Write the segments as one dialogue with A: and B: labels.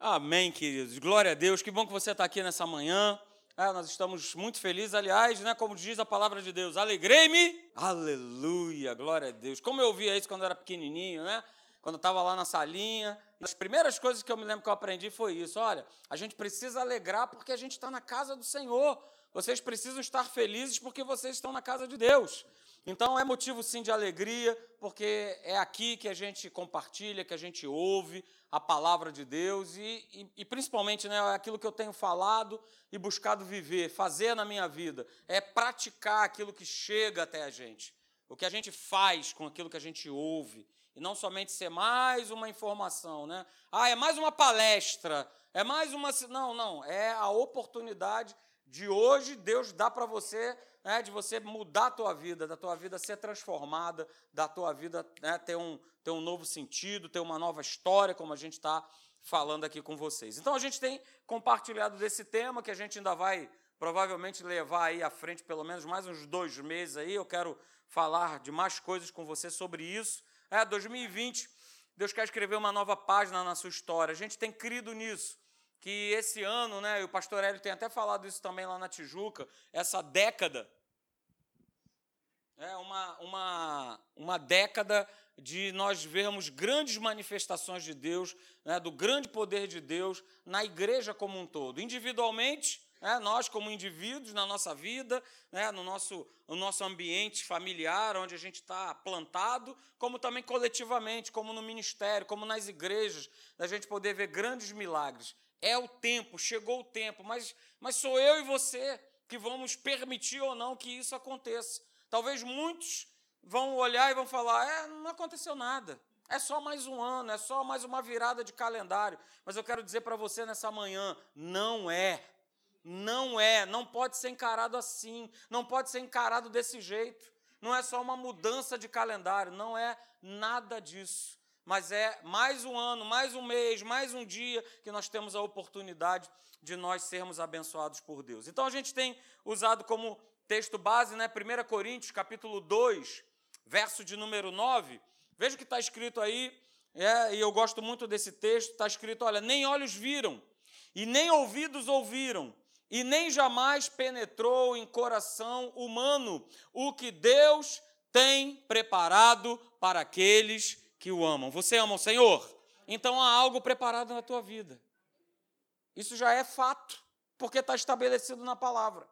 A: Amém, queridos. Glória a Deus. Que bom que você está aqui nessa manhã. É, nós estamos muito felizes, aliás, né, como diz a palavra de Deus, alegrei-me, aleluia, glória a Deus. Como eu ouvia isso quando eu era pequenininho, né? Quando eu estava lá na salinha, as primeiras coisas que eu me lembro que eu aprendi foi isso: olha, a gente precisa alegrar porque a gente está na casa do Senhor. Vocês precisam estar felizes porque vocês estão na casa de Deus. Então é motivo sim de alegria, porque é aqui que a gente compartilha, que a gente ouve a palavra de Deus e, e, e, principalmente né, aquilo que eu tenho falado e buscado viver, fazer na minha vida, é praticar aquilo que chega até a gente, o que a gente faz com aquilo que a gente ouve, e não somente ser mais uma informação, né? Ah, é mais uma palestra, é mais uma. Não, não, é a oportunidade de hoje Deus dá para você né, de você mudar a tua vida, da tua vida ser transformada, da tua vida né, ter, um, ter um novo sentido, ter uma nova história, como a gente está falando aqui com vocês. Então a gente tem compartilhado desse tema que a gente ainda vai provavelmente levar aí à frente pelo menos mais uns dois meses aí. Eu quero falar de mais coisas com você sobre isso. É 2020, Deus quer escrever uma nova página na sua história. A gente tem crido nisso que esse ano, né, e o pastor Hélio tem até falado isso também lá na Tijuca, essa década, é uma, uma, uma década de nós vermos grandes manifestações de Deus, né, do grande poder de Deus na igreja como um todo. Individualmente, né, nós como indivíduos na nossa vida, né, no, nosso, no nosso ambiente familiar, onde a gente está plantado, como também coletivamente, como no ministério, como nas igrejas, a gente poder ver grandes milagres. É o tempo, chegou o tempo, mas, mas sou eu e você que vamos permitir ou não que isso aconteça. Talvez muitos vão olhar e vão falar: é, não aconteceu nada. É só mais um ano, é só mais uma virada de calendário. Mas eu quero dizer para você nessa manhã: não é. Não é, não pode ser encarado assim, não pode ser encarado desse jeito. Não é só uma mudança de calendário, não é nada disso mas é mais um ano, mais um mês, mais um dia que nós temos a oportunidade de nós sermos abençoados por Deus. Então a gente tem usado como texto base, né, 1 Coríntios, capítulo 2, verso de número 9. Veja o que está escrito aí, é, e eu gosto muito desse texto, está escrito, olha, nem olhos viram, e nem ouvidos ouviram, e nem jamais penetrou em coração humano o que Deus tem preparado para aqueles que o amam. Você ama o Senhor? Então há algo preparado na tua vida. Isso já é fato, porque está estabelecido na palavra.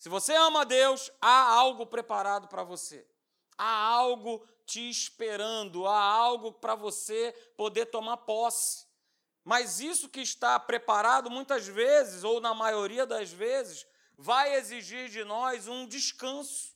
A: Se você ama Deus, há algo preparado para você. Há algo te esperando, há algo para você poder tomar posse. Mas isso que está preparado, muitas vezes, ou na maioria das vezes, vai exigir de nós um descanso.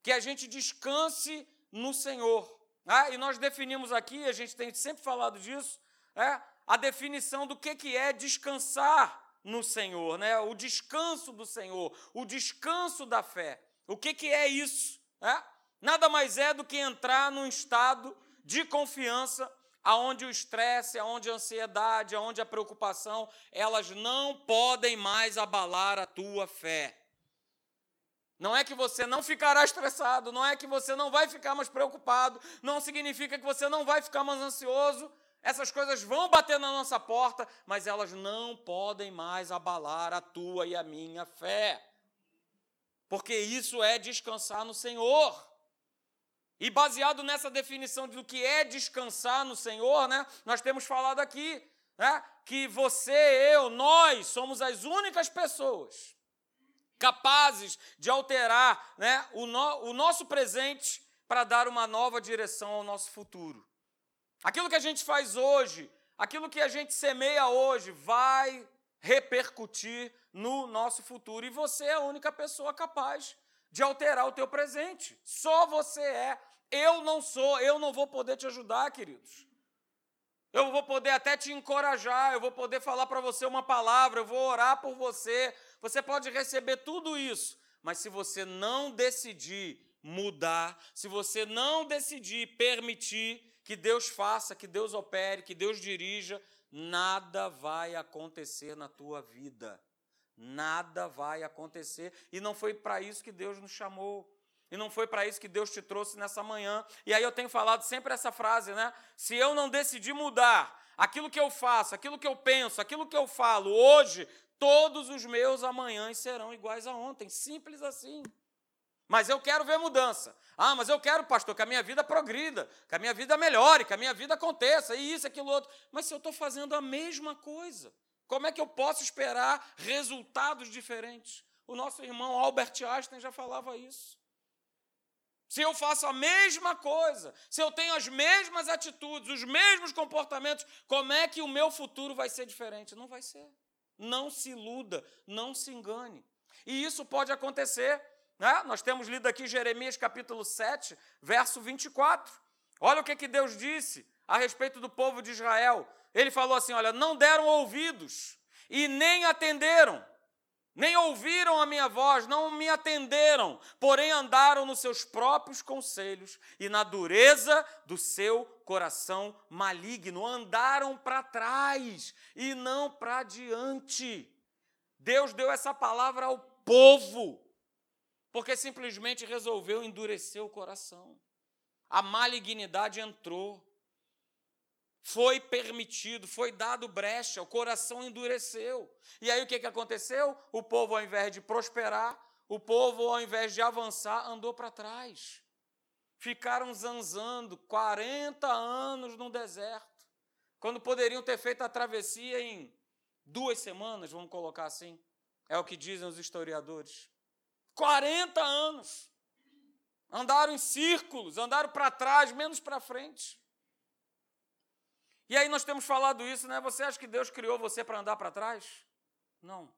A: Que a gente descanse no Senhor. Ah, e nós definimos aqui, a gente tem sempre falado disso, é, a definição do que, que é descansar no Senhor, né? o descanso do Senhor, o descanso da fé. O que, que é isso? É? Nada mais é do que entrar num estado de confiança aonde o estresse, aonde a ansiedade, aonde a preocupação, elas não podem mais abalar a tua fé. Não é que você não ficará estressado, não é que você não vai ficar mais preocupado, não significa que você não vai ficar mais ansioso. Essas coisas vão bater na nossa porta, mas elas não podem mais abalar a tua e a minha fé. Porque isso é descansar no Senhor. E baseado nessa definição do que é descansar no Senhor, né, nós temos falado aqui né, que você, eu, nós somos as únicas pessoas capazes de alterar né, o, no, o nosso presente para dar uma nova direção ao nosso futuro. Aquilo que a gente faz hoje, aquilo que a gente semeia hoje, vai repercutir no nosso futuro. E você é a única pessoa capaz de alterar o teu presente. Só você é. Eu não sou, eu não vou poder te ajudar, queridos. Eu vou poder até te encorajar, eu vou poder falar para você uma palavra, eu vou orar por você, você pode receber tudo isso, mas se você não decidir mudar, se você não decidir permitir que Deus faça, que Deus opere, que Deus dirija, nada vai acontecer na tua vida. Nada vai acontecer. E não foi para isso que Deus nos chamou. E não foi para isso que Deus te trouxe nessa manhã. E aí eu tenho falado sempre essa frase, né? Se eu não decidir mudar aquilo que eu faço, aquilo que eu penso, aquilo que eu falo hoje, todos os meus amanhãs serão iguais a ontem. Simples assim. Mas eu quero ver mudança. Ah, mas eu quero, pastor, que a minha vida progrida, que a minha vida melhore, que a minha vida aconteça, e isso, aquilo, outro. Mas se eu estou fazendo a mesma coisa, como é que eu posso esperar resultados diferentes? O nosso irmão Albert Einstein já falava isso. Se eu faço a mesma coisa, se eu tenho as mesmas atitudes, os mesmos comportamentos, como é que o meu futuro vai ser diferente? Não vai ser. Não se iluda, não se engane. E isso pode acontecer. Né? Nós temos lido aqui Jeremias capítulo 7, verso 24. Olha o que, que Deus disse a respeito do povo de Israel. Ele falou assim: olha, não deram ouvidos e nem atenderam nem ouviram a minha voz, não me atenderam, porém andaram nos seus próprios conselhos e na dureza do seu coração maligno, andaram para trás e não para diante. Deus deu essa palavra ao povo, porque simplesmente resolveu endurecer o coração. A malignidade entrou foi permitido, foi dado brecha, o coração endureceu. E aí o que, que aconteceu? O povo, ao invés de prosperar, o povo, ao invés de avançar, andou para trás. Ficaram zanzando 40 anos no deserto, quando poderiam ter feito a travessia em duas semanas, vamos colocar assim. É o que dizem os historiadores. 40 anos. Andaram em círculos, andaram para trás, menos para frente. E aí nós temos falado isso, né? Você acha que Deus criou você para andar para trás? Não.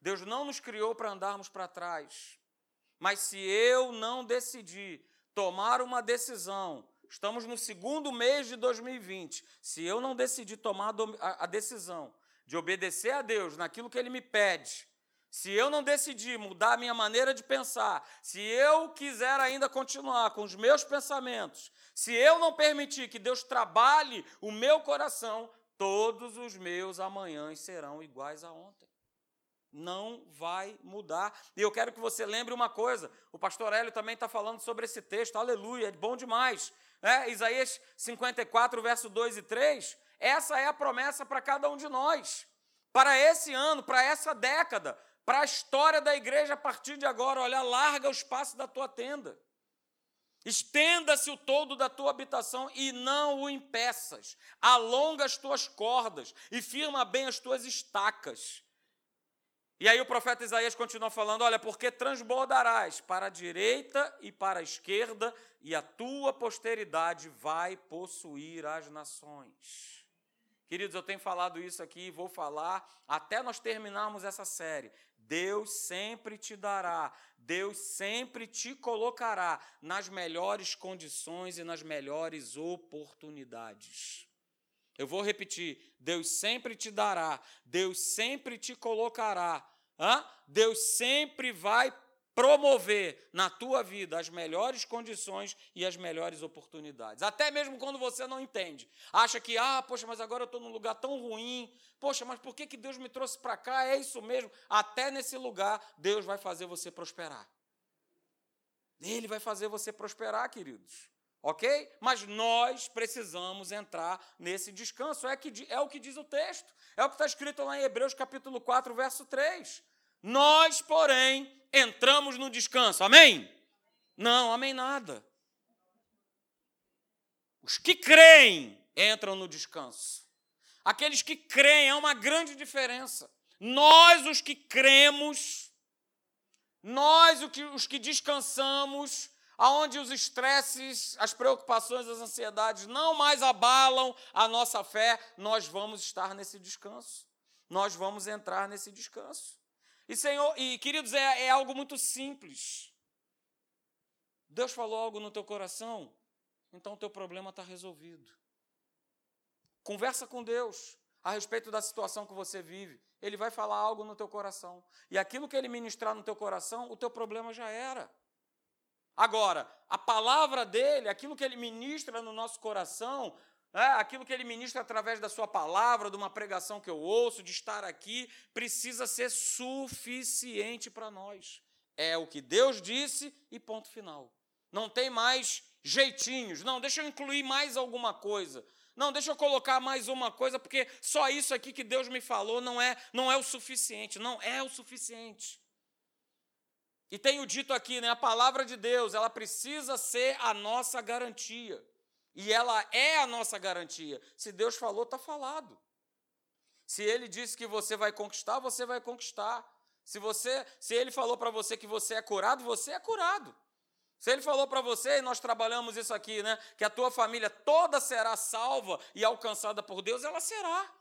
A: Deus não nos criou para andarmos para trás. Mas se eu não decidir tomar uma decisão, estamos no segundo mês de 2020, se eu não decidir tomar a decisão de obedecer a Deus naquilo que Ele me pede, se eu não decidir mudar a minha maneira de pensar, se eu quiser ainda continuar com os meus pensamentos, se eu não permitir que Deus trabalhe o meu coração, todos os meus amanhãs serão iguais a ontem. Não vai mudar. E eu quero que você lembre uma coisa: o pastor Hélio também está falando sobre esse texto, aleluia, é bom demais. É, Isaías 54, verso 2 e 3. Essa é a promessa para cada um de nós. Para esse ano, para essa década, para a história da igreja a partir de agora. Olha, larga o espaço da tua tenda. Estenda-se o todo da tua habitação e não o impeças. Alonga as tuas cordas e firma bem as tuas estacas. E aí o profeta Isaías continua falando: Olha, porque transbordarás para a direita e para a esquerda, e a tua posteridade vai possuir as nações. Queridos, eu tenho falado isso aqui e vou falar até nós terminarmos essa série. Deus sempre te dará, Deus sempre te colocará nas melhores condições e nas melhores oportunidades. Eu vou repetir: Deus sempre te dará, Deus sempre te colocará, hã? Deus sempre vai promover na tua vida as melhores condições e as melhores oportunidades. Até mesmo quando você não entende. Acha que, ah, poxa, mas agora eu estou num lugar tão ruim. Poxa, mas por que, que Deus me trouxe para cá? É isso mesmo. Até nesse lugar, Deus vai fazer você prosperar. Ele vai fazer você prosperar, queridos. Ok? Mas nós precisamos entrar nesse descanso. É, que, é o que diz o texto. É o que está escrito lá em Hebreus capítulo 4, verso 3. Nós, porém, entramos no descanso. Amém? Não, amém nada. Os que creem entram no descanso. Aqueles que creem, é uma grande diferença. Nós, os que cremos, nós, os que descansamos, aonde os estresses, as preocupações, as ansiedades não mais abalam a nossa fé, nós vamos estar nesse descanso. Nós vamos entrar nesse descanso. E, Senhor, e queridos, é, é algo muito simples. Deus falou algo no teu coração, então o teu problema está resolvido. Conversa com Deus a respeito da situação que você vive. Ele vai falar algo no teu coração. E aquilo que ele ministrar no teu coração, o teu problema já era. Agora, a palavra dele, aquilo que ele ministra no nosso coração, é, aquilo que ele ministra através da sua palavra, de uma pregação que eu ouço, de estar aqui, precisa ser suficiente para nós. É o que Deus disse e ponto final. Não tem mais jeitinhos. Não, deixa eu incluir mais alguma coisa. Não, deixa eu colocar mais uma coisa, porque só isso aqui que Deus me falou não é, não é o suficiente. Não é o suficiente. E tenho dito aqui, né, a palavra de Deus, ela precisa ser a nossa garantia. E ela é a nossa garantia. Se Deus falou, está falado. Se ele disse que você vai conquistar, você vai conquistar. Se você, se ele falou para você que você é curado, você é curado. Se ele falou para você, e nós trabalhamos isso aqui, né, que a tua família toda será salva e alcançada por Deus, ela será.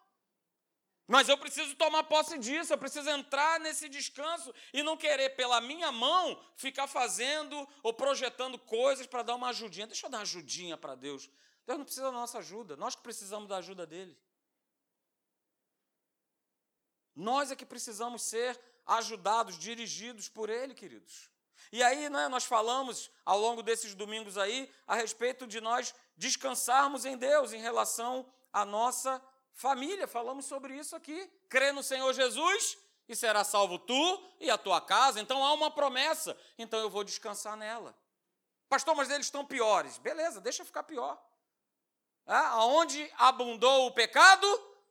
A: Mas eu preciso tomar posse disso, eu preciso entrar nesse descanso e não querer, pela minha mão, ficar fazendo ou projetando coisas para dar uma ajudinha. Deixa eu dar uma ajudinha para Deus. Deus não precisa da nossa ajuda, nós que precisamos da ajuda dele. Nós é que precisamos ser ajudados, dirigidos por ele, queridos. E aí, né, nós falamos ao longo desses domingos aí a respeito de nós descansarmos em Deus em relação à nossa família. Falamos sobre isso aqui. Crê no Senhor Jesus e será salvo tu e a tua casa. Então há uma promessa. Então eu vou descansar nela. Pastor, mas eles estão piores. Beleza, deixa ficar pior. É, aonde abundou o pecado,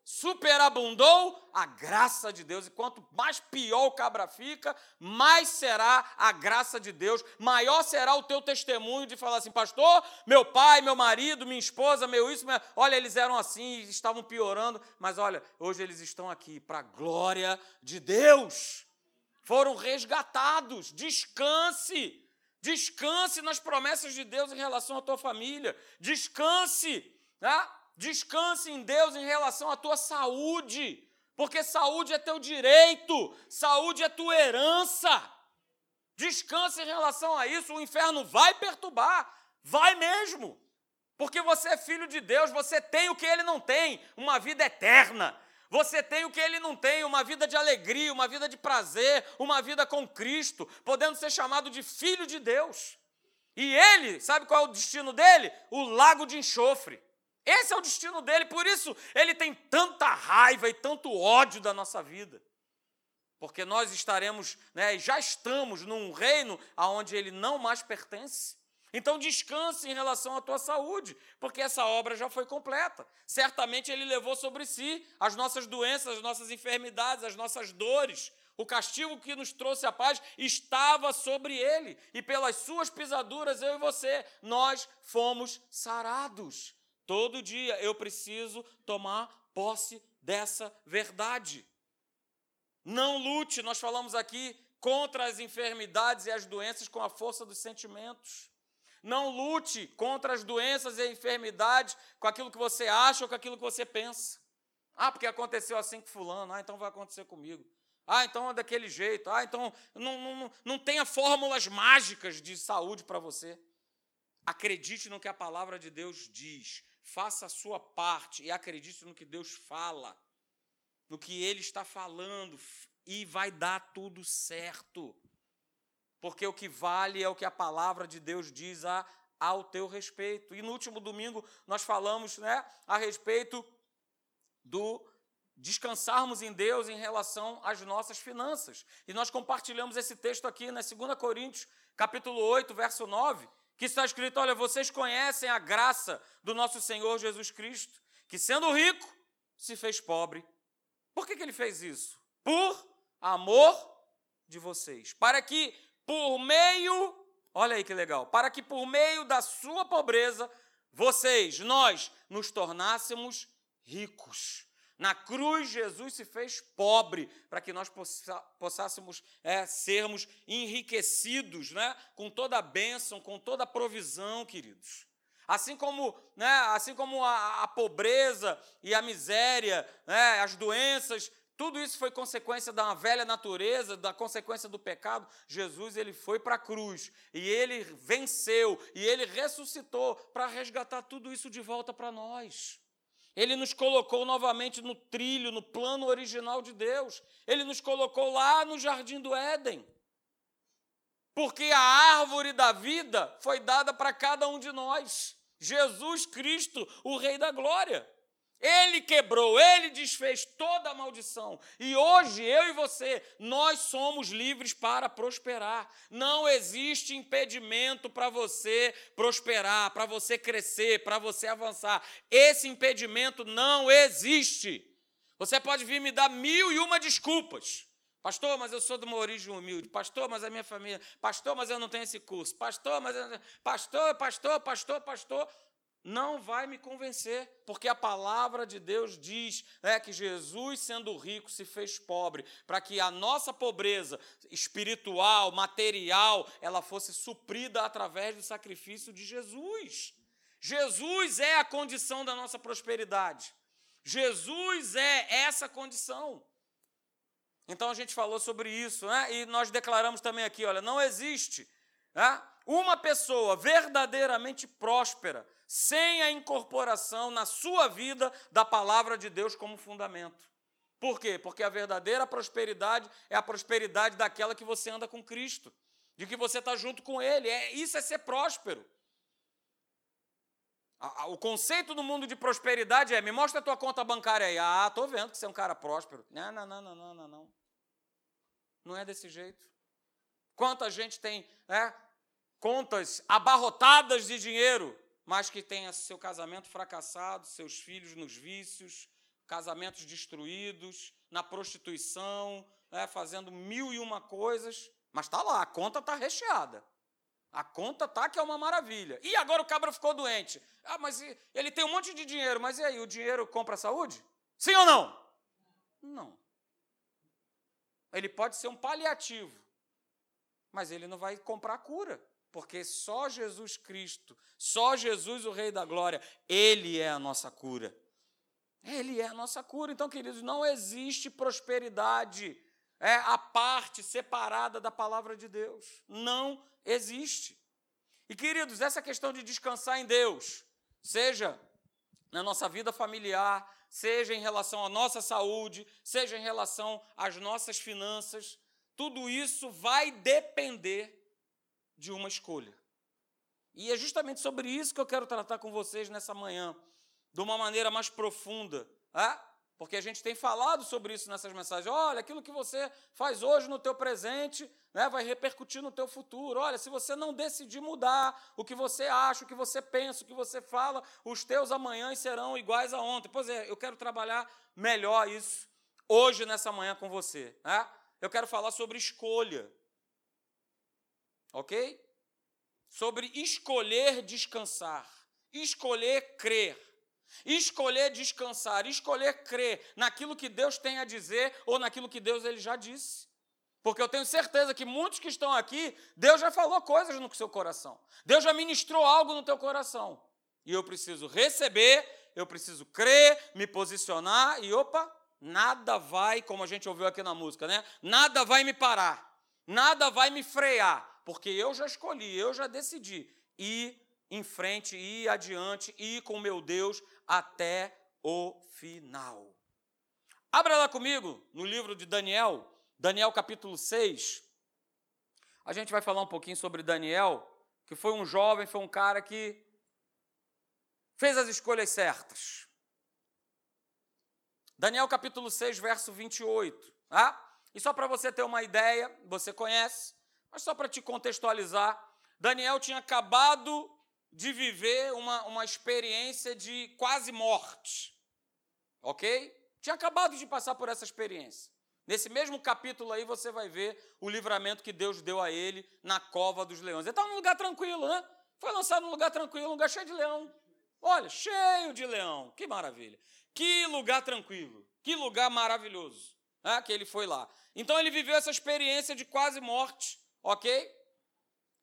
A: superabundou a graça de Deus. E quanto mais pior o cabra fica, mais será a graça de Deus, maior será o teu testemunho de falar assim, pastor, meu pai, meu marido, minha esposa, meu isso, minha... olha, eles eram assim, estavam piorando, mas olha, hoje eles estão aqui para a glória de Deus. Foram resgatados. Descanse. Descanse nas promessas de Deus em relação à tua família. Descanse. Né? Descanse em Deus em relação à tua saúde, porque saúde é teu direito, saúde é tua herança. Descanse em relação a isso, o inferno vai perturbar, vai mesmo. Porque você é filho de Deus, você tem o que ele não tem, uma vida eterna. Você tem o que ele não tem, uma vida de alegria, uma vida de prazer, uma vida com Cristo, podendo ser chamado de filho de Deus. E ele, sabe qual é o destino dele? O lago de enxofre. Esse é o destino dele, por isso ele tem tanta raiva e tanto ódio da nossa vida. Porque nós estaremos, né, já estamos num reino aonde ele não mais pertence. Então descanse em relação à tua saúde, porque essa obra já foi completa. Certamente ele levou sobre si as nossas doenças, as nossas enfermidades, as nossas dores. O castigo que nos trouxe a paz estava sobre ele, e pelas suas pisaduras eu e você, nós fomos sarados. Todo dia eu preciso tomar posse dessa verdade. Não lute, nós falamos aqui, contra as enfermidades e as doenças com a força dos sentimentos. Não lute contra as doenças e enfermidades com aquilo que você acha ou com aquilo que você pensa. Ah, porque aconteceu assim com fulano, ah, então vai acontecer comigo. Ah, então é daquele jeito. Ah, então não, não, não tenha fórmulas mágicas de saúde para você. Acredite no que a palavra de Deus diz faça a sua parte e acredite no que Deus fala, no que Ele está falando, e vai dar tudo certo. Porque o que vale é o que a palavra de Deus diz a, ao teu respeito. E no último domingo nós falamos né, a respeito do descansarmos em Deus em relação às nossas finanças. E nós compartilhamos esse texto aqui na né, 2 Coríntios, capítulo 8, verso 9, que está escrito: olha, vocês conhecem a graça do nosso Senhor Jesus Cristo, que sendo rico, se fez pobre. Por que, que ele fez isso? Por amor de vocês. Para que por meio, olha aí que legal, para que por meio da sua pobreza, vocês, nós, nos tornássemos ricos. Na cruz, Jesus se fez pobre para que nós possássemos é, sermos enriquecidos né, com toda a bênção, com toda a provisão, queridos. Assim como, né, assim como a, a pobreza e a miséria, né, as doenças, tudo isso foi consequência da velha natureza, da consequência do pecado. Jesus ele foi para a cruz e ele venceu e ele ressuscitou para resgatar tudo isso de volta para nós. Ele nos colocou novamente no trilho, no plano original de Deus. Ele nos colocou lá no jardim do Éden. Porque a árvore da vida foi dada para cada um de nós. Jesus Cristo, o Rei da Glória. Ele quebrou, ele desfez toda a maldição. E hoje, eu e você, nós somos livres para prosperar. Não existe impedimento para você prosperar, para você crescer, para você avançar. Esse impedimento não existe. Você pode vir me dar mil e uma desculpas. Pastor, mas eu sou de uma origem humilde. Pastor, mas a minha família. Pastor, mas eu não tenho esse curso. Pastor, mas. Eu... Pastor, pastor, pastor, pastor não vai me convencer, porque a palavra de Deus diz né, que Jesus, sendo rico, se fez pobre, para que a nossa pobreza espiritual, material, ela fosse suprida através do sacrifício de Jesus. Jesus é a condição da nossa prosperidade. Jesus é essa condição. Então a gente falou sobre isso, né? E nós declaramos também aqui, olha, não existe né, uma pessoa verdadeiramente próspera sem a incorporação na sua vida da palavra de Deus como fundamento. Por quê? Porque a verdadeira prosperidade é a prosperidade daquela que você anda com Cristo, de que você está junto com Ele. É, isso é ser próspero. O conceito do mundo de prosperidade é: me mostra a tua conta bancária aí. Ah, estou vendo que você é um cara próspero. Não, não, não, não, não, não. Não, não é desse jeito. Quanta gente tem né, contas abarrotadas de dinheiro, mas que tenha seu casamento fracassado, seus filhos nos vícios, casamentos destruídos, na prostituição, né, fazendo mil e uma coisas, mas está lá, a conta está recheada. A conta está que é uma maravilha. E agora o cabra ficou doente. Ah, mas ele tem um monte de dinheiro, mas e aí, o dinheiro compra a saúde? Sim ou não? Não. Ele pode ser um paliativo, mas ele não vai comprar a cura. Porque só Jesus Cristo, só Jesus, o Rei da Glória, Ele é a nossa cura. Ele é a nossa cura. Então, queridos, não existe prosperidade é a parte separada da palavra de Deus. Não existe. E, queridos, essa questão de descansar em Deus, seja na nossa vida familiar, seja em relação à nossa saúde, seja em relação às nossas finanças, tudo isso vai depender de uma escolha. E é justamente sobre isso que eu quero tratar com vocês nessa manhã, de uma maneira mais profunda. É? Porque a gente tem falado sobre isso nessas mensagens. Olha, aquilo que você faz hoje no teu presente né, vai repercutir no teu futuro. Olha, se você não decidir mudar o que você acha, o que você pensa, o que você fala, os teus amanhãs serão iguais a ontem. Pois é, eu quero trabalhar melhor isso hoje, nessa manhã, com você. Né? Eu quero falar sobre escolha. Ok? Sobre escolher descansar, escolher crer, escolher descansar, escolher crer naquilo que Deus tem a dizer ou naquilo que Deus ele já disse. Porque eu tenho certeza que muitos que estão aqui, Deus já falou coisas no seu coração. Deus já ministrou algo no teu coração. E eu preciso receber, eu preciso crer, me posicionar e opa, nada vai, como a gente ouviu aqui na música, né? Nada vai me parar. Nada vai me frear porque eu já escolhi, eu já decidi ir em frente, ir adiante, ir com meu Deus até o final. Abra lá comigo no livro de Daniel, Daniel capítulo 6. A gente vai falar um pouquinho sobre Daniel, que foi um jovem, foi um cara que fez as escolhas certas. Daniel capítulo 6, verso 28. Tá? E só para você ter uma ideia, você conhece, mas só para te contextualizar, Daniel tinha acabado de viver uma, uma experiência de quase morte. Ok? Tinha acabado de passar por essa experiência. Nesse mesmo capítulo aí você vai ver o livramento que Deus deu a ele na cova dos leões. Ele estava num lugar tranquilo, né? Foi lançado num lugar tranquilo, um lugar cheio de leão. Olha, cheio de leão. Que maravilha. Que lugar tranquilo. Que lugar maravilhoso. Né? Que ele foi lá. Então ele viveu essa experiência de quase morte ok?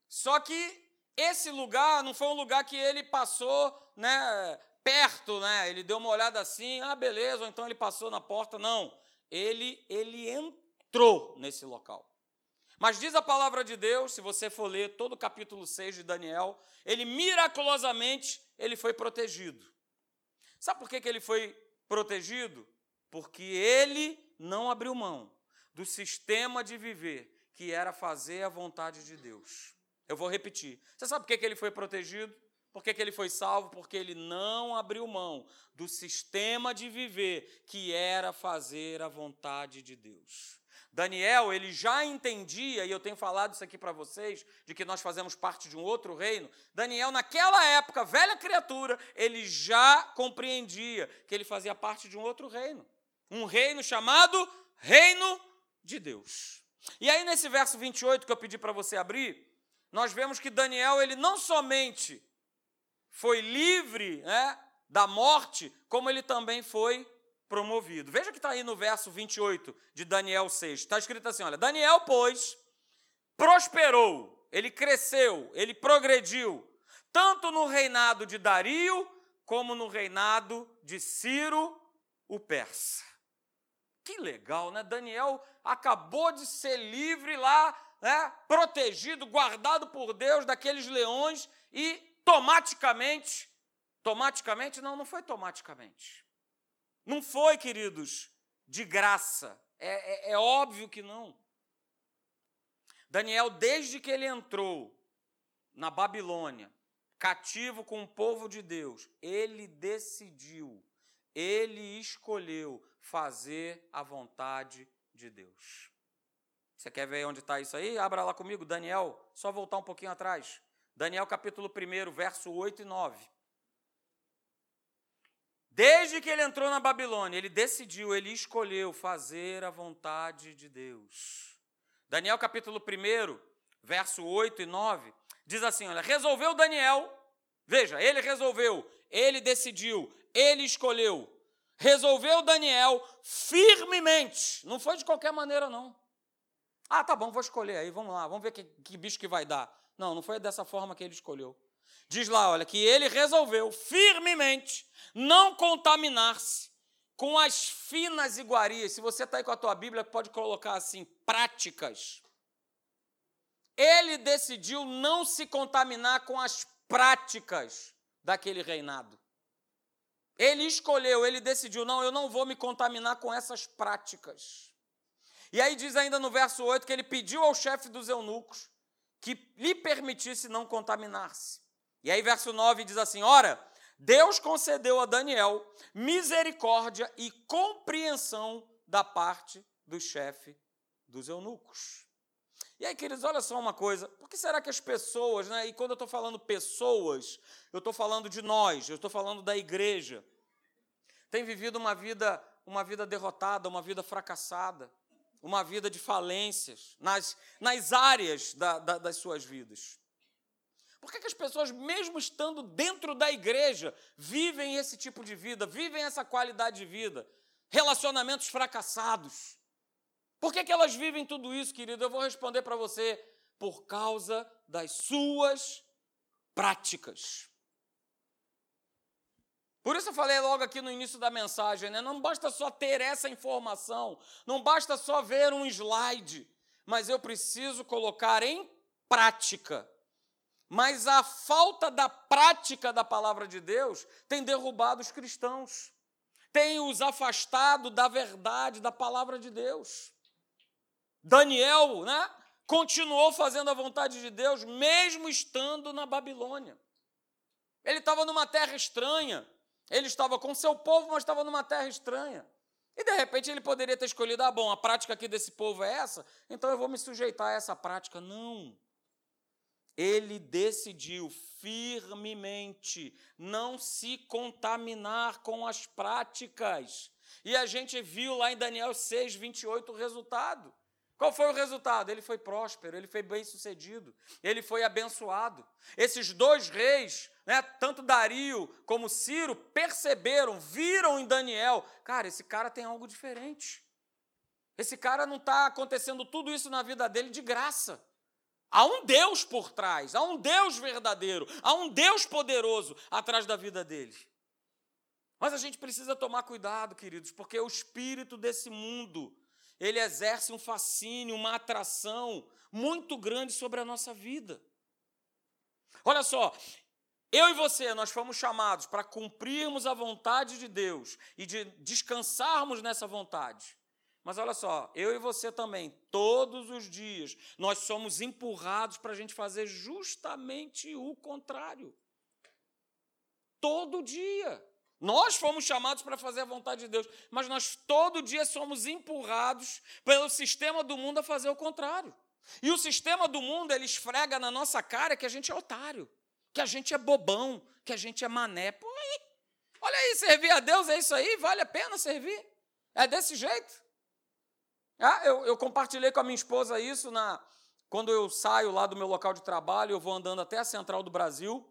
A: Só que esse lugar não foi um lugar que ele passou, né, perto, né? Ele deu uma olhada assim, ah, beleza, ou então ele passou na porta, não. Ele ele entrou nesse local. Mas diz a palavra de Deus, se você for ler todo o capítulo 6 de Daniel, ele miraculosamente ele foi protegido. Sabe por que, que ele foi protegido? Porque ele não abriu mão do sistema de viver que era fazer a vontade de Deus. Eu vou repetir. Você sabe por que ele foi protegido? Por que, ele foi salvo? Porque ele não abriu mão do sistema de viver que era fazer a vontade de Deus. Daniel, ele já entendia, e eu tenho falado isso aqui para vocês, de que nós fazemos parte de um outro reino. Daniel, naquela época, velha criatura, ele já compreendia que ele fazia parte de um outro reino. Um reino chamado Reino de Deus. E aí, nesse verso 28 que eu pedi para você abrir, nós vemos que Daniel, ele não somente foi livre né, da morte, como ele também foi promovido. Veja que está aí no verso 28 de Daniel 6. Está escrito assim: olha, Daniel, pois, prosperou, ele cresceu, ele progrediu, tanto no reinado de Dario, como no reinado de Ciro, o persa. Que legal, né? Daniel acabou de ser livre lá, né? protegido, guardado por Deus daqueles leões e tomaticamente, tomaticamente, não, não foi tomaticamente. Não foi, queridos, de graça. É, é, é óbvio que não. Daniel, desde que ele entrou na Babilônia, cativo com o povo de Deus, ele decidiu, ele escolheu fazer a vontade de Deus. Você quer ver onde está isso aí? Abra lá comigo, Daniel, só voltar um pouquinho atrás. Daniel capítulo 1, verso 8 e 9. Desde que ele entrou na Babilônia, ele decidiu, ele escolheu fazer a vontade de Deus. Daniel capítulo 1, verso 8 e 9, diz assim: olha, resolveu Daniel, veja, ele resolveu, ele decidiu, ele escolheu. Resolveu Daniel firmemente, não foi de qualquer maneira, não. Ah, tá bom, vou escolher aí, vamos lá, vamos ver que, que bicho que vai dar. Não, não foi dessa forma que ele escolheu. Diz lá, olha, que ele resolveu firmemente não contaminar-se com as finas iguarias. Se você está aí com a tua Bíblia, pode colocar assim, práticas. Ele decidiu não se contaminar com as práticas daquele reinado. Ele escolheu, ele decidiu, não, eu não vou me contaminar com essas práticas. E aí diz ainda no verso 8 que ele pediu ao chefe dos eunucos que lhe permitisse não contaminar-se. E aí, verso 9 diz assim: Ora, Deus concedeu a Daniel misericórdia e compreensão da parte do chefe dos eunucos. E aí, queridos, olha só uma coisa: por que será que as pessoas, né, e quando eu estou falando pessoas, eu estou falando de nós, eu estou falando da igreja, tem vivido uma vida, uma vida derrotada, uma vida fracassada, uma vida de falências nas, nas áreas da, da, das suas vidas? Por que, que as pessoas, mesmo estando dentro da igreja, vivem esse tipo de vida, vivem essa qualidade de vida? Relacionamentos fracassados. Por que, que elas vivem tudo isso, querido? Eu vou responder para você: por causa das suas práticas. Por isso eu falei logo aqui no início da mensagem, né? Não basta só ter essa informação, não basta só ver um slide, mas eu preciso colocar em prática mas a falta da prática da palavra de Deus tem derrubado os cristãos, tem os afastado da verdade da palavra de Deus. Daniel, né, continuou fazendo a vontade de Deus mesmo estando na Babilônia. Ele estava numa terra estranha. Ele estava com seu povo, mas estava numa terra estranha. E de repente ele poderia ter escolhido: ah, bom, a prática aqui desse povo é essa, então eu vou me sujeitar a essa prática. Não ele decidiu firmemente não se contaminar com as práticas. E a gente viu lá em Daniel 6, 28 o resultado. Qual foi o resultado? Ele foi próspero, ele foi bem-sucedido, ele foi abençoado. Esses dois reis, né, tanto Dario como Ciro, perceberam, viram em Daniel, cara, esse cara tem algo diferente. Esse cara não está acontecendo tudo isso na vida dele de graça. Há um Deus por trás, há um Deus verdadeiro, há um Deus poderoso atrás da vida dele. Mas a gente precisa tomar cuidado, queridos, porque o espírito desse mundo, ele exerce um fascínio, uma atração muito grande sobre a nossa vida. Olha só, eu e você, nós fomos chamados para cumprirmos a vontade de Deus e de descansarmos nessa vontade. Mas olha só, eu e você também, todos os dias, nós somos empurrados para a gente fazer justamente o contrário. todo dia. Nós fomos chamados para fazer a vontade de Deus, mas nós todo dia somos empurrados pelo sistema do mundo a fazer o contrário. E o sistema do mundo, ele esfrega na nossa cara que a gente é otário, que a gente é bobão, que a gente é mané. Pô, aí, olha aí, servir a Deus é isso aí? Vale a pena servir? É desse jeito? Ah, eu, eu compartilhei com a minha esposa isso na, quando eu saio lá do meu local de trabalho, eu vou andando até a Central do Brasil.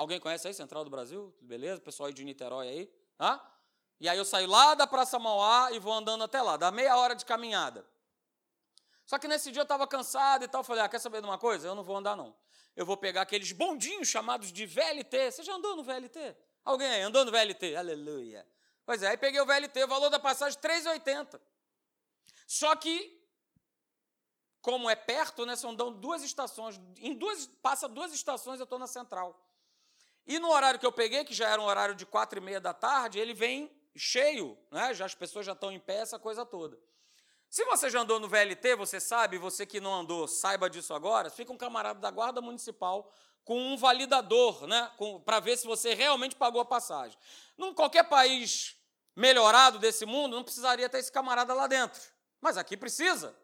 A: Alguém conhece aí Central do Brasil? Beleza? Pessoal aí de Niterói aí. Ah? E aí eu saio lá da Praça Mauá e vou andando até lá. Dá meia hora de caminhada. Só que nesse dia eu estava cansado e tal. Falei, ah, quer saber de uma coisa? Eu não vou andar, não. Eu vou pegar aqueles bondinhos chamados de VLT. Você já andou no VLT? Alguém aí andou no VLT? Aleluia. Pois é, aí peguei o VLT, o valor da passagem 3,80. Só que, como é perto, né, são duas estações. Em duas, passa duas estações, eu estou na central. E no horário que eu peguei, que já era um horário de quatro e meia da tarde, ele vem cheio, né? Já as pessoas já estão em pé, essa coisa toda. Se você já andou no VLT, você sabe, você que não andou, saiba disso agora, fica um camarada da Guarda Municipal com um validador, né? Para ver se você realmente pagou a passagem. Num qualquer país melhorado desse mundo, não precisaria ter esse camarada lá dentro. Mas aqui precisa.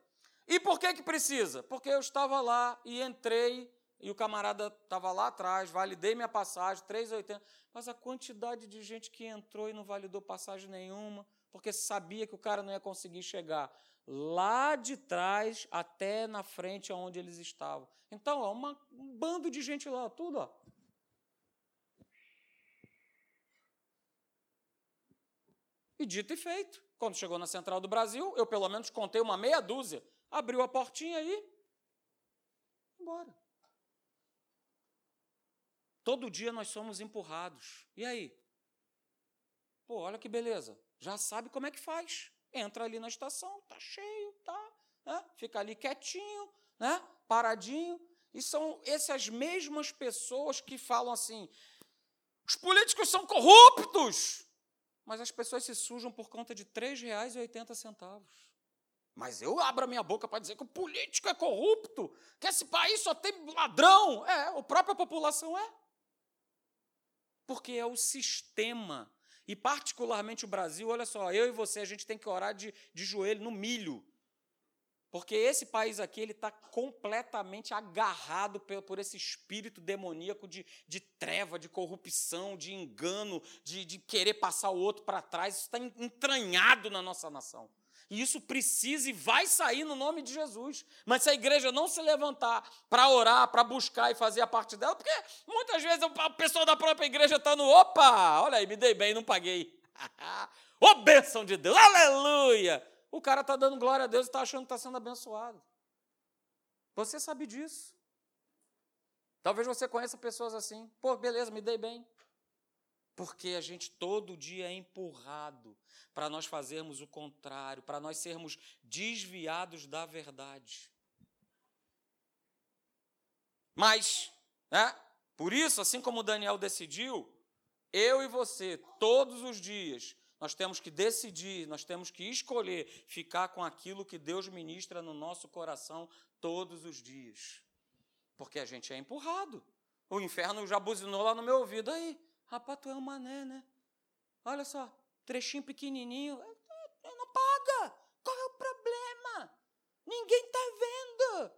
A: E por que, que precisa? Porque eu estava lá e entrei e o camarada estava lá atrás, validei minha passagem, 3,80. Mas a quantidade de gente que entrou e não validou passagem nenhuma, porque sabia que o cara não ia conseguir chegar lá de trás até na frente aonde eles estavam. Então, ó, uma, um bando de gente lá, tudo, ó. E dito e feito. Quando chegou na Central do Brasil, eu pelo menos contei uma meia dúzia. Abriu a portinha aí, embora. Todo dia nós somos empurrados. E aí? Pô, olha que beleza. Já sabe como é que faz. Entra ali na estação, tá cheio, tá? Né? Fica ali quietinho, né? Paradinho. E são essas mesmas pessoas que falam assim: os políticos são corruptos mas as pessoas se sujam por conta de R$ 3,80. Mas eu abro a minha boca para dizer que o político é corrupto, que esse país só tem ladrão. É, a própria população é. Porque é o sistema. E, particularmente, o Brasil, olha só, eu e você, a gente tem que orar de, de joelho no milho porque esse país aqui ele está completamente agarrado por, por, esse espírito demoníaco de, de treva, de corrupção, de engano, de, de querer passar o outro para trás. Isso está entranhado na nossa nação. E isso precisa e vai sair no nome de Jesus. Mas se a igreja não se levantar para orar, para buscar e fazer a parte dela, porque muitas vezes o pessoal da própria igreja está no opa, olha aí, me dei bem, não paguei. Ô bênção de Deus, aleluia! O cara está dando glória a Deus e está achando que está sendo abençoado. Você sabe disso. Talvez você conheça pessoas assim. Pô, beleza, me dei bem. Porque a gente todo dia é empurrado para nós fazermos o contrário, para nós sermos desviados da verdade. Mas, né, por isso, assim como Daniel decidiu, eu e você, todos os dias, nós temos que decidir, nós temos que escolher ficar com aquilo que Deus ministra no nosso coração todos os dias. Porque a gente é empurrado. O inferno já buzinou lá no meu ouvido. Aí, rapaz, tu é um mané, né? Olha só, trechinho pequenininho. Não paga. Qual é o problema? Ninguém está vendo.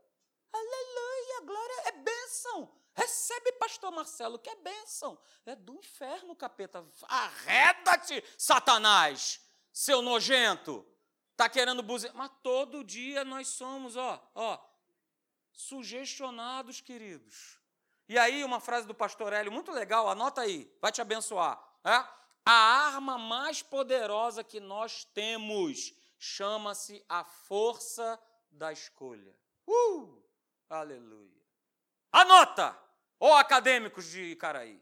A: Aleluia, glória, é bênção. Recebe, pastor Marcelo, que é bênção. É do inferno, capeta. Arreda-te, Satanás, seu nojento. Está querendo buzinar. Mas todo dia nós somos, ó, ó, sugestionados, queridos. E aí, uma frase do pastor Hélio, muito legal, anota aí, vai te abençoar. É? A arma mais poderosa que nós temos chama-se a força da escolha. Uh! Aleluia. Anota! ou acadêmicos de Icaraí.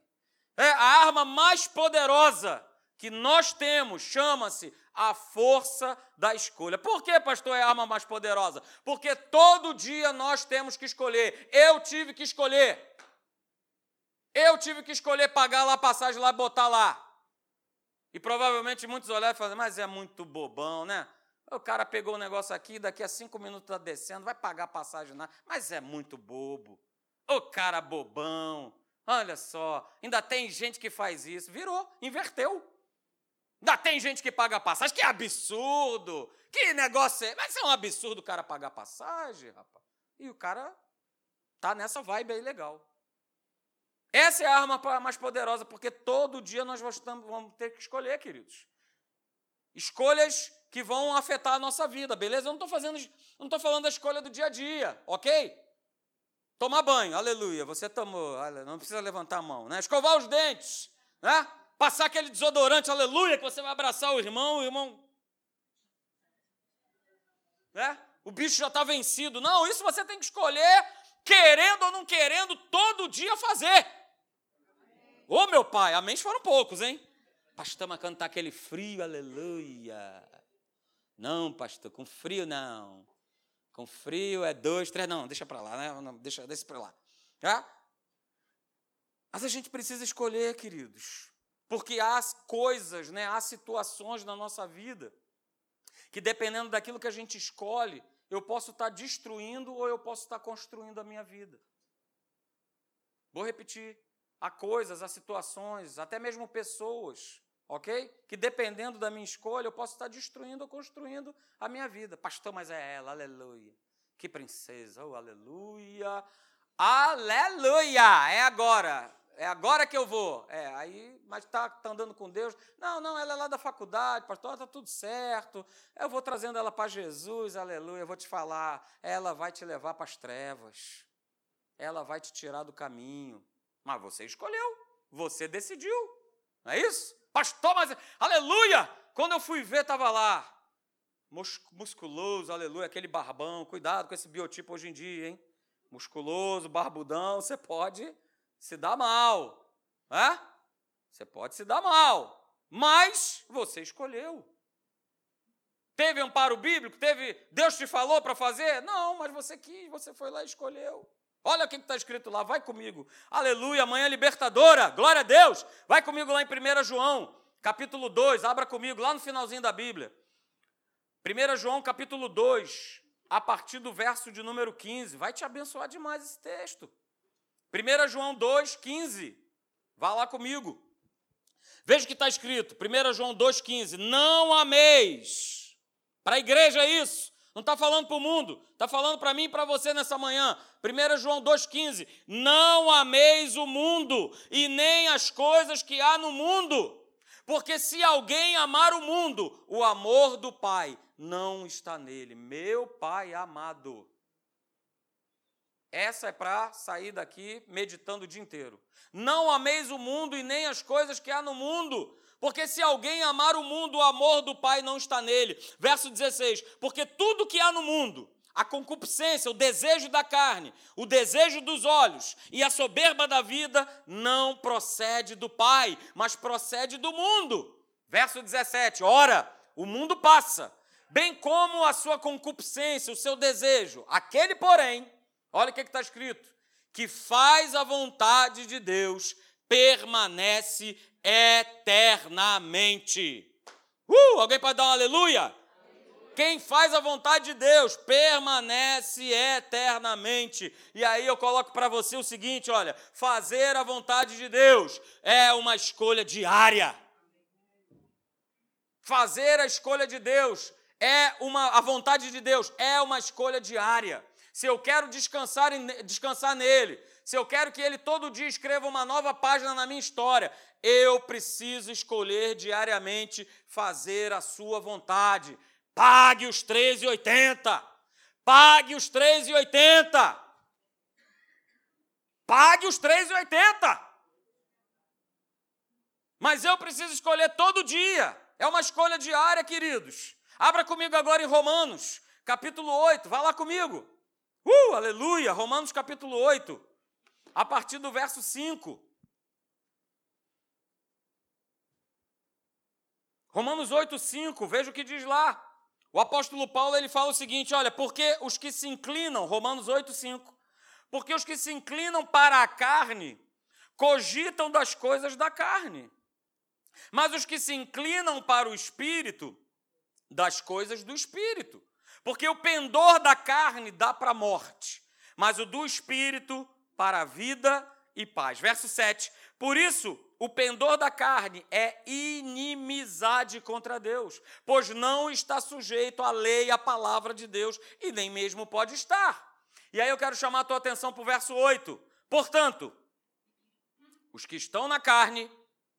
A: É a arma mais poderosa que nós temos, chama-se a força da escolha. Por que, pastor, é a arma mais poderosa? Porque todo dia nós temos que escolher. Eu tive que escolher. Eu tive que escolher pagar lá a passagem lá e botar lá. E provavelmente muitos olharam e falaram, mas é muito bobão, né? O cara pegou o negócio aqui, daqui a cinco minutos está descendo, vai pagar a passagem lá. Mas é muito bobo. Ô cara bobão, Olha só, ainda tem gente que faz isso. Virou, inverteu. Ainda tem gente que paga passagem. Que absurdo! Que negócio é? Mas é um absurdo o cara pagar passagem, rapaz. E o cara tá nessa vibe aí legal. Essa é a arma mais poderosa, porque todo dia nós vamos ter que escolher, queridos. Escolhas que vão afetar a nossa vida, beleza? Eu não estou fazendo, não estou falando da escolha do dia a dia, ok? Tomar banho, aleluia. Você tomou, não precisa levantar a mão, né? Escovar os dentes, né? Passar aquele desodorante, aleluia, que você vai abraçar o irmão, o irmão. Né? O bicho já está vencido. Não, isso você tem que escolher, querendo ou não querendo, todo dia fazer. Ô oh, meu pai, amém foram poucos, hein? Pastor, mas quando está aquele frio, aleluia. Não, pastor, com frio não. Com frio é dois, três, não, deixa para lá, né? Não, deixa, deixa para lá. Tá? Mas a gente precisa escolher, queridos. Porque há coisas, né, há situações na nossa vida que, dependendo daquilo que a gente escolhe, eu posso estar destruindo ou eu posso estar construindo a minha vida. Vou repetir. Há coisas, há situações, até mesmo pessoas, ok? Que dependendo da minha escolha, eu posso estar destruindo ou construindo a minha vida. Pastor, mas é ela, aleluia. Que princesa, oh, aleluia. Aleluia! É agora. É agora que eu vou. É, aí, mas está tá andando com Deus. Não, não, ela é lá da faculdade, pastor, está tudo certo. Eu vou trazendo ela para Jesus, aleluia. Eu vou te falar, ela vai te levar para as trevas. Ela vai te tirar do caminho. Mas você escolheu, você decidiu. Não é isso? Pastor, mas aleluia! Quando eu fui ver, estava lá. Musculoso, aleluia, aquele barbão. Cuidado com esse biotipo hoje em dia, hein? Musculoso, barbudão, você pode se dar mal. Né? Você pode se dar mal. Mas você escolheu. Teve amparo bíblico? Teve. Deus te falou para fazer? Não, mas você quis, você foi lá e escolheu. Olha o que está escrito lá, vai comigo. Aleluia, amanhã libertadora, glória a Deus. Vai comigo lá em 1 João, capítulo 2, abra comigo, lá no finalzinho da Bíblia. 1 João, capítulo 2, a partir do verso de número 15. Vai te abençoar demais esse texto. 1 João 2, 15. Vá lá comigo. Veja o que está escrito. 1 João 2, 15. Não ameis. Para a igreja é isso. Não está falando para o mundo. Está falando para mim e para você nessa manhã. 1 João 2,15. Não ameis o mundo e nem as coisas que há no mundo. Porque se alguém amar o mundo, o amor do Pai não está nele. Meu Pai amado. Essa é para sair daqui meditando o dia inteiro. Não ameis o mundo e nem as coisas que há no mundo, porque se alguém amar o mundo, o amor do Pai não está nele. Verso 16: Porque tudo que há no mundo, a concupiscência, o desejo da carne, o desejo dos olhos e a soberba da vida, não procede do Pai, mas procede do mundo. Verso 17: Ora, o mundo passa, bem como a sua concupiscência, o seu desejo. Aquele, porém, olha o que está escrito: que faz a vontade de Deus, permanece eternamente. Uh, alguém pode dar um aleluia? aleluia? Quem faz a vontade de Deus permanece eternamente. E aí eu coloco para você o seguinte: olha, fazer a vontade de Deus é uma escolha diária. Fazer a escolha de Deus é uma a vontade de Deus é uma escolha diária. Se eu quero descansar, descansar nele, se eu quero que ele todo dia escreva uma nova página na minha história, eu preciso escolher diariamente fazer a sua vontade. Pague os 13,80. Pague os 3,80. Pague os 3,80. Mas eu preciso escolher todo dia. É uma escolha diária, queridos. Abra comigo agora em Romanos, capítulo 8. Vá lá comigo. Uh, aleluia! Romanos capítulo 8, a partir do verso 5. Romanos 8, 5, veja o que diz lá. O apóstolo Paulo ele fala o seguinte: olha, porque os que se inclinam, Romanos 8, 5, porque os que se inclinam para a carne cogitam das coisas da carne, mas os que se inclinam para o espírito, das coisas do espírito. Porque o pendor da carne dá para a morte, mas o do espírito para a vida e paz. Verso 7. Por isso, o pendor da carne é inimizade contra Deus, pois não está sujeito à lei, à palavra de Deus, e nem mesmo pode estar. E aí eu quero chamar a tua atenção para o verso 8. Portanto, os que estão na carne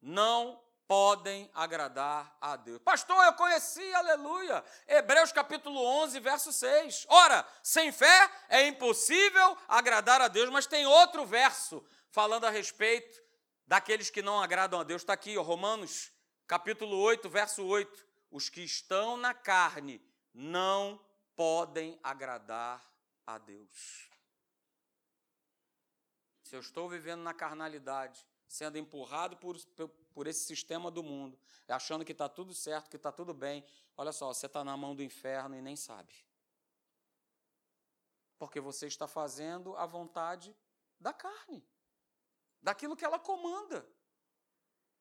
A: não podem agradar a Deus. Pastor, eu conheci, aleluia. Hebreus capítulo 11, verso 6. Ora, sem fé é impossível agradar a Deus, mas tem outro verso falando a respeito daqueles que não agradam a Deus. Está aqui, ó, Romanos capítulo 8, verso 8. Os que estão na carne não podem agradar a Deus. Se eu estou vivendo na carnalidade, sendo empurrado por, por esse sistema do mundo, achando que está tudo certo, que está tudo bem, olha só, você está na mão do inferno e nem sabe. Porque você está fazendo a vontade da carne, daquilo que ela comanda.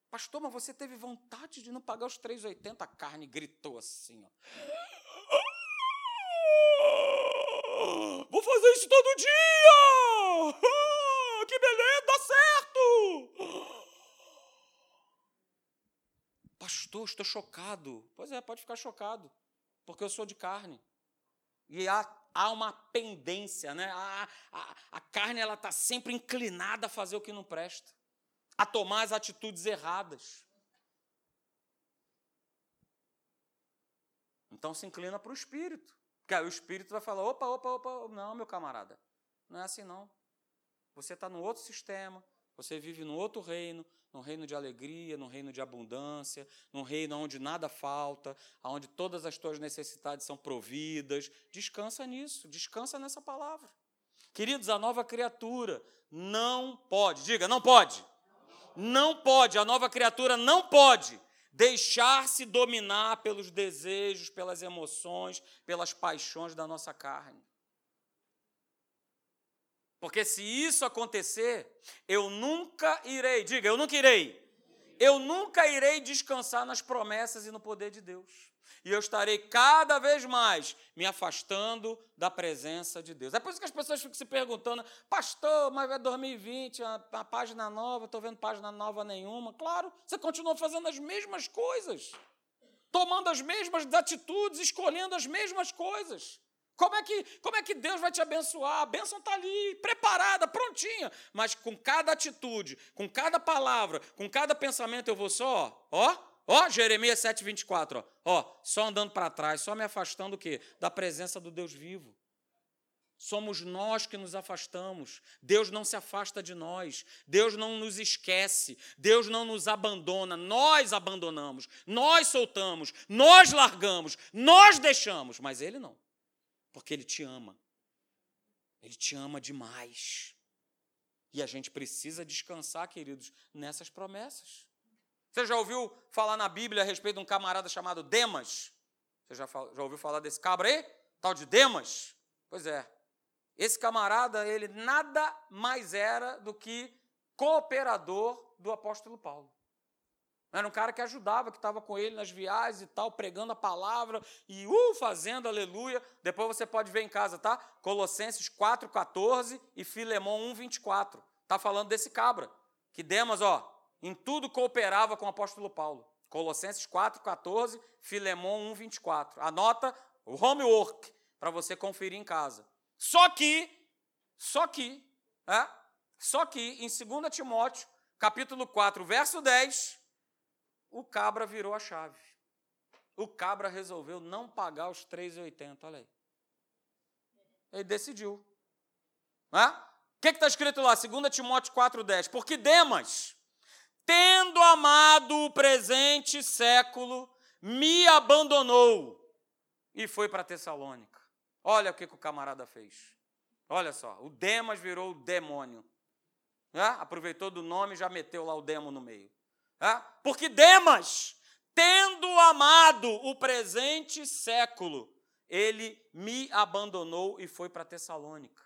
A: Pastor, mas você teve vontade de não pagar os 3,80? A carne gritou assim, ó. Vou fazer isso todo dia! Que beleza, dá certo! Pastor, estou chocado. Pois é, pode ficar chocado, porque eu sou de carne. E há, há uma pendência, né? A, a, a carne ela está sempre inclinada a fazer o que não presta, a tomar as atitudes erradas. Então se inclina para o espírito. Porque aí o espírito vai falar: opa, opa, opa, não, meu camarada, não é assim não. Você está no outro sistema, você vive no outro reino, num reino de alegria, num reino de abundância, num reino onde nada falta, onde todas as tuas necessidades são providas. Descansa nisso, descansa nessa palavra. Queridos, a nova criatura não pode, diga, não pode. Não pode, a nova criatura não pode deixar-se dominar pelos desejos, pelas emoções, pelas paixões da nossa carne. Porque se isso acontecer, eu nunca irei, diga, eu nunca irei, eu nunca irei descansar nas promessas e no poder de Deus e eu estarei cada vez mais me afastando da presença de Deus. É por isso que as pessoas ficam se perguntando, pastor, mas é 2020, a, a página nova, estou vendo página nova nenhuma. Claro, você continua fazendo as mesmas coisas, tomando as mesmas atitudes, escolhendo as mesmas coisas. Como é, que, como é que Deus vai te abençoar? A bênção está ali, preparada, prontinha. Mas com cada atitude, com cada palavra, com cada pensamento, eu vou só, ó, Ó, Jeremias 7, 24, ó, ó só andando para trás, só me afastando o quê? Da presença do Deus vivo. Somos nós que nos afastamos. Deus não se afasta de nós. Deus não nos esquece. Deus não nos abandona. Nós abandonamos. Nós soltamos. Nós largamos. Nós deixamos. Mas Ele não. Porque Ele te ama. Ele te ama demais. E a gente precisa descansar, queridos, nessas promessas. Você já ouviu falar na Bíblia a respeito de um camarada chamado Demas? Você já, já ouviu falar desse cabra aí? Tal de Demas? Pois é. Esse camarada, ele nada mais era do que cooperador do apóstolo Paulo. Era um cara que ajudava, que estava com ele nas viagens e tal, pregando a palavra e uh, fazendo aleluia. Depois você pode ver em casa, tá? Colossenses 4,14 e Filemão 1,24. Está falando desse cabra. Que Demas, ó, em tudo cooperava com o apóstolo Paulo. Colossenses 4, 14, Filemão 1, 24. Anota o homework para você conferir em casa. Só que, só que, é, só que em 2 Timóteo, capítulo 4, verso 10, o cabra virou a chave. O cabra resolveu não pagar os 3,80, olha aí. Ele decidiu. O que está escrito lá? 2 Timóteo 4,10. Porque Demas, tendo amado o presente século, me abandonou e foi para Tessalônica. Olha o que, que, o camarada fez. Olha só, o Demas virou o demônio. É? Aproveitou do nome e já meteu lá o demo no meio. É? Porque Demas, tendo amado o presente século, ele me abandonou e foi para Tessalônica.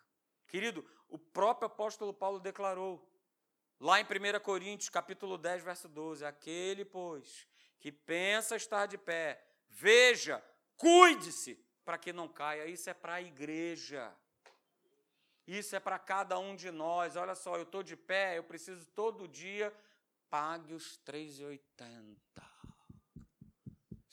A: Querido, o próprio apóstolo Paulo declarou: Lá em 1 Coríntios, capítulo 10, verso 12, aquele, pois, que pensa estar de pé, veja, cuide-se para que não caia. Isso é para a igreja. Isso é para cada um de nós. Olha só, eu estou de pé, eu preciso todo dia, pague os 3,80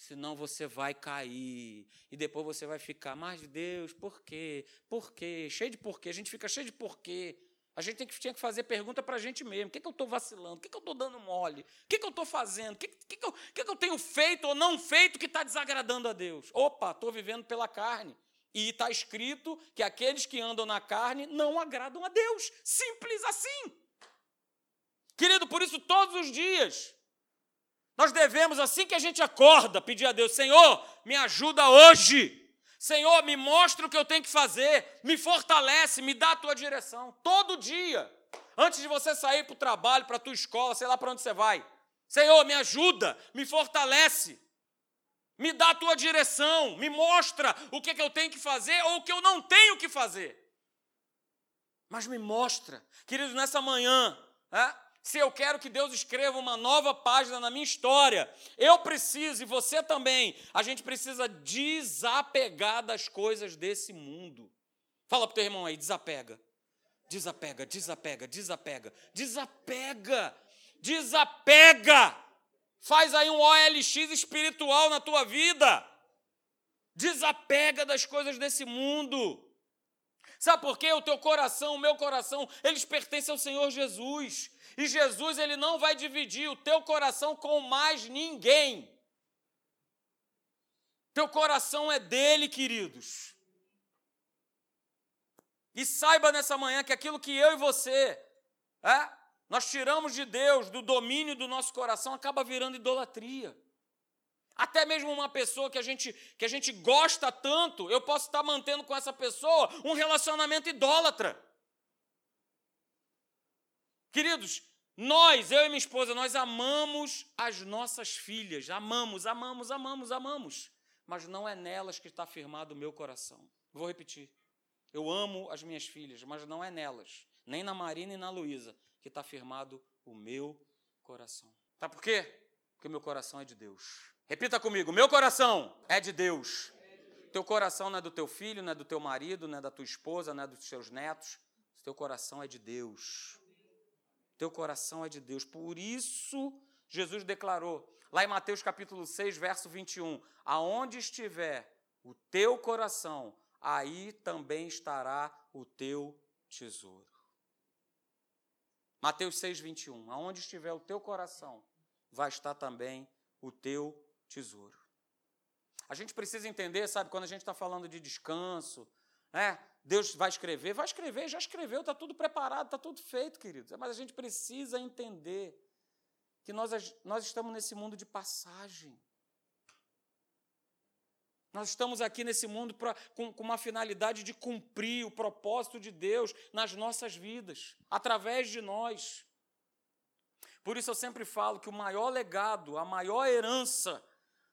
A: senão você vai cair. E depois você vai ficar, mas Deus, por quê? Por quê? Cheio de porquê. A gente fica cheio de porquê. A gente tem que, tinha que fazer pergunta para a gente mesmo. O que, que eu estou vacilando? O que, que eu estou dando mole? O que, que eu estou fazendo? O que, que, eu, que, que eu tenho feito ou não feito que está desagradando a Deus? Opa, estou vivendo pela carne. E está escrito que aqueles que andam na carne não agradam a Deus. Simples assim. Querido, por isso todos os dias nós devemos, assim que a gente acorda, pedir a Deus: Senhor, me ajuda hoje. Senhor, me mostra o que eu tenho que fazer. Me fortalece, me dá a tua direção. Todo dia. Antes de você sair para o trabalho, para a tua escola, sei lá para onde você vai. Senhor, me ajuda, me fortalece. Me dá a tua direção, me mostra o que, é que eu tenho que fazer ou o que eu não tenho que fazer. Mas me mostra, queridos, nessa manhã, é? Se eu quero que Deus escreva uma nova página na minha história, eu preciso, e você também, a gente precisa desapegar das coisas desse mundo. Fala para o teu irmão aí, desapega. Desapega, desapega, desapega, desapega, desapega. Faz aí um OLX espiritual na tua vida. Desapega das coisas desse mundo. Sabe por quê? O teu coração, o meu coração, eles pertencem ao Senhor Jesus. E Jesus ele não vai dividir o teu coração com mais ninguém. Teu coração é dele, queridos. E saiba nessa manhã que aquilo que eu e você, é, nós tiramos de Deus, do domínio do nosso coração, acaba virando idolatria. Até mesmo uma pessoa que a gente, que a gente gosta tanto, eu posso estar mantendo com essa pessoa um relacionamento idólatra. Queridos, nós, eu e minha esposa, nós amamos as nossas filhas. Amamos, amamos, amamos, amamos. Mas não é nelas que está firmado o meu coração. Vou repetir. Eu amo as minhas filhas, mas não é nelas, nem na Marina e na Luísa, que está firmado o meu coração. Tá por quê? Porque meu coração é de Deus. Repita comigo: meu coração é de Deus. Teu coração não é do teu filho, não é do teu marido, não é da tua esposa, não é dos teus netos. Teu coração é de Deus. Teu coração é de Deus. Por isso, Jesus declarou, lá em Mateus capítulo 6, verso 21, aonde estiver o teu coração, aí também estará o teu tesouro. Mateus 6, 21, aonde estiver o teu coração, vai estar também o teu tesouro. A gente precisa entender, sabe, quando a gente está falando de descanso, né? Deus vai escrever, vai escrever, já escreveu, está tudo preparado, está tudo feito, queridos. Mas a gente precisa entender que nós, nós estamos nesse mundo de passagem. Nós estamos aqui nesse mundo pra, com, com uma finalidade de cumprir o propósito de Deus nas nossas vidas, através de nós. Por isso eu sempre falo que o maior legado, a maior herança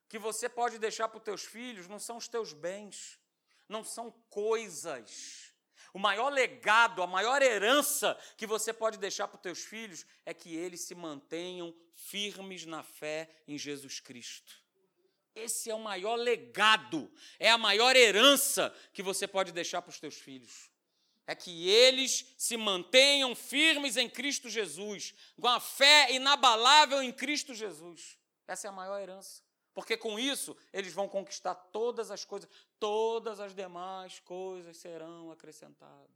A: que você pode deixar para os teus filhos não são os teus bens, não são coisas. O maior legado, a maior herança que você pode deixar para os teus filhos é que eles se mantenham firmes na fé em Jesus Cristo. Esse é o maior legado, é a maior herança que você pode deixar para os teus filhos. É que eles se mantenham firmes em Cristo Jesus, com a fé inabalável em Cristo Jesus. Essa é a maior herança. Porque com isso eles vão conquistar todas as coisas, todas as demais coisas serão acrescentadas.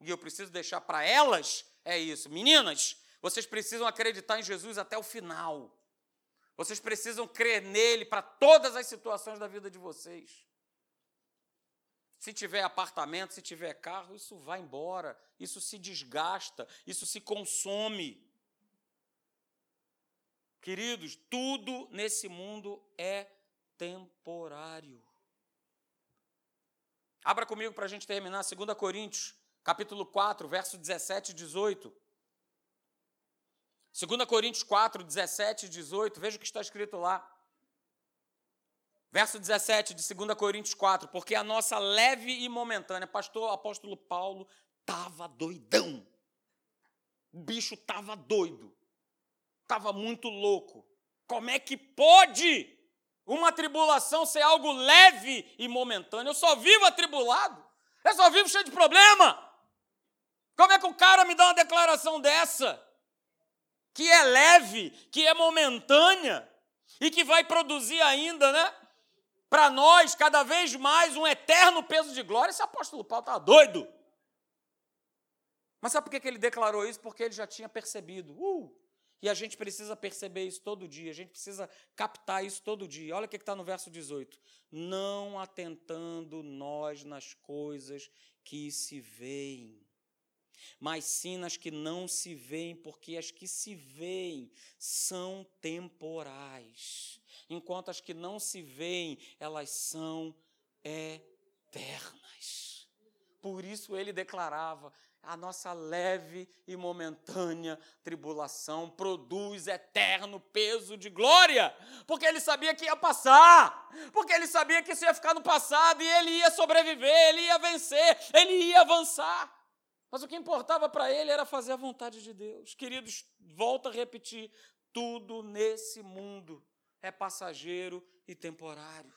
A: E eu preciso deixar para elas é isso. Meninas, vocês precisam acreditar em Jesus até o final. Vocês precisam crer nele para todas as situações da vida de vocês. Se tiver apartamento, se tiver carro, isso vai embora, isso se desgasta, isso se consome. Queridos, tudo nesse mundo é temporário. Abra comigo para a gente terminar, 2 Coríntios, capítulo 4, verso 17 e 18. 2 Coríntios 4, 17 e 18, veja o que está escrito lá. Verso 17 de 2 Coríntios 4, porque a nossa leve e momentânea, pastor apóstolo Paulo estava doidão. O bicho estava doido estava muito louco. Como é que pode uma tribulação ser algo leve e momentâneo? Eu só vivo atribulado. Eu só vivo cheio de problema. Como é que o cara me dá uma declaração dessa? Que é leve, que é momentânea e que vai produzir ainda, né? Para nós, cada vez mais, um eterno peso de glória. Esse apóstolo Paulo está doido. Mas sabe por que ele declarou isso? Porque ele já tinha percebido. Uh, e a gente precisa perceber isso todo dia, a gente precisa captar isso todo dia. Olha o que está no verso 18: Não atentando nós nas coisas que se veem, mas sim nas que não se veem, porque as que se veem são temporais, enquanto as que não se veem, elas são eternas. Por isso ele declarava: a nossa leve e momentânea tribulação produz eterno peso de glória, porque ele sabia que ia passar, porque ele sabia que isso ia ficar no passado e ele ia sobreviver, ele ia vencer, ele ia avançar. Mas o que importava para ele era fazer a vontade de Deus. Queridos, volta a repetir: tudo nesse mundo é passageiro e temporário.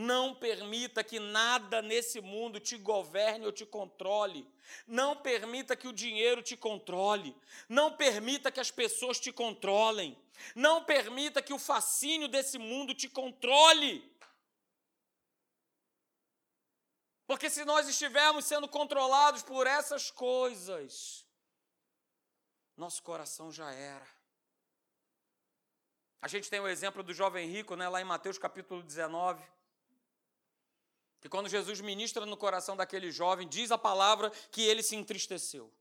A: Não permita que nada nesse mundo te governe ou te controle. Não permita que o dinheiro te controle. Não permita que as pessoas te controlem. Não permita que o fascínio desse mundo te controle. Porque se nós estivermos sendo controlados por essas coisas, nosso coração já era. A gente tem o exemplo do jovem rico, né, lá em Mateus capítulo 19 que quando Jesus ministra no coração daquele jovem, diz a palavra que ele se entristeceu.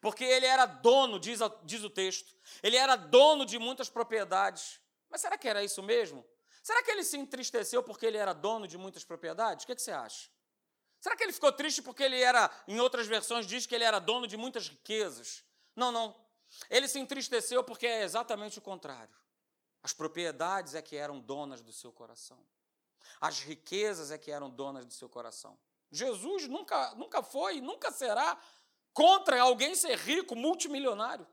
A: Porque ele era dono, diz, a, diz o texto, ele era dono de muitas propriedades. Mas será que era isso mesmo? Será que ele se entristeceu porque ele era dono de muitas propriedades? O que, é que você acha? Será que ele ficou triste porque ele era, em outras versões, diz que ele era dono de muitas riquezas? Não, não. Ele se entristeceu porque é exatamente o contrário. As propriedades é que eram donas do seu coração. As riquezas é que eram donas do seu coração. Jesus nunca, nunca foi, nunca será contra alguém ser rico, multimilionário.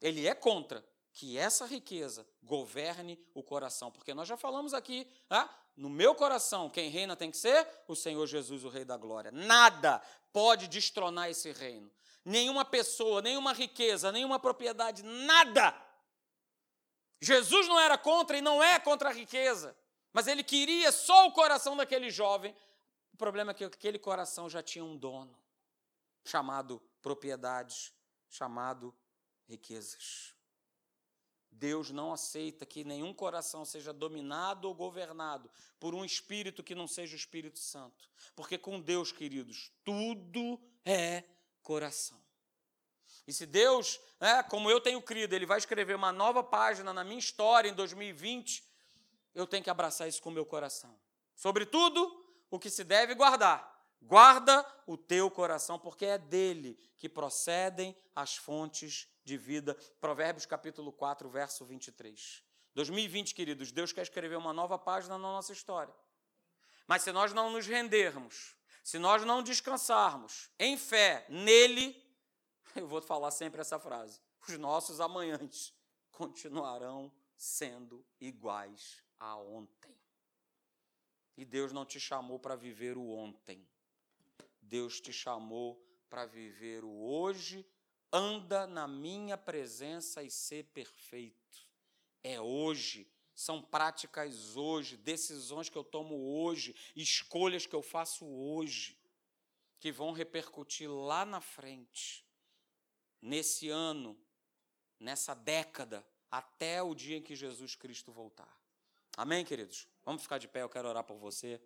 A: Ele é contra que essa riqueza governe o coração. Porque nós já falamos aqui, ah, no meu coração, quem reina tem que ser o Senhor Jesus, o Rei da Glória. Nada pode destronar esse reino. Nenhuma pessoa, nenhuma riqueza, nenhuma propriedade, nada. Jesus não era contra e não é contra a riqueza. Mas ele queria só o coração daquele jovem. O problema é que aquele coração já tinha um dono, chamado propriedades, chamado riquezas. Deus não aceita que nenhum coração seja dominado ou governado por um espírito que não seja o Espírito Santo. Porque com Deus, queridos, tudo é coração. E se Deus, né, como eu tenho crido, Ele vai escrever uma nova página na minha história em 2020, eu tenho que abraçar isso com o meu coração. Sobretudo, o que se deve guardar. Guarda o teu coração, porque é dele que procedem as fontes de vida. Provérbios capítulo 4, verso 23. 2020, queridos, Deus quer escrever uma nova página na nossa história. Mas se nós não nos rendermos, se nós não descansarmos em fé nele, eu vou falar sempre essa frase: os nossos amanhãs continuarão sendo iguais a ontem. E Deus não te chamou para viver o ontem. Deus te chamou para viver o hoje. Anda na minha presença e ser perfeito. É hoje. São práticas hoje, decisões que eu tomo hoje, escolhas que eu faço hoje, que vão repercutir lá na frente, nesse ano, nessa década, até o dia em que Jesus Cristo voltar. Amém, queridos? Vamos ficar de pé, eu quero orar por você.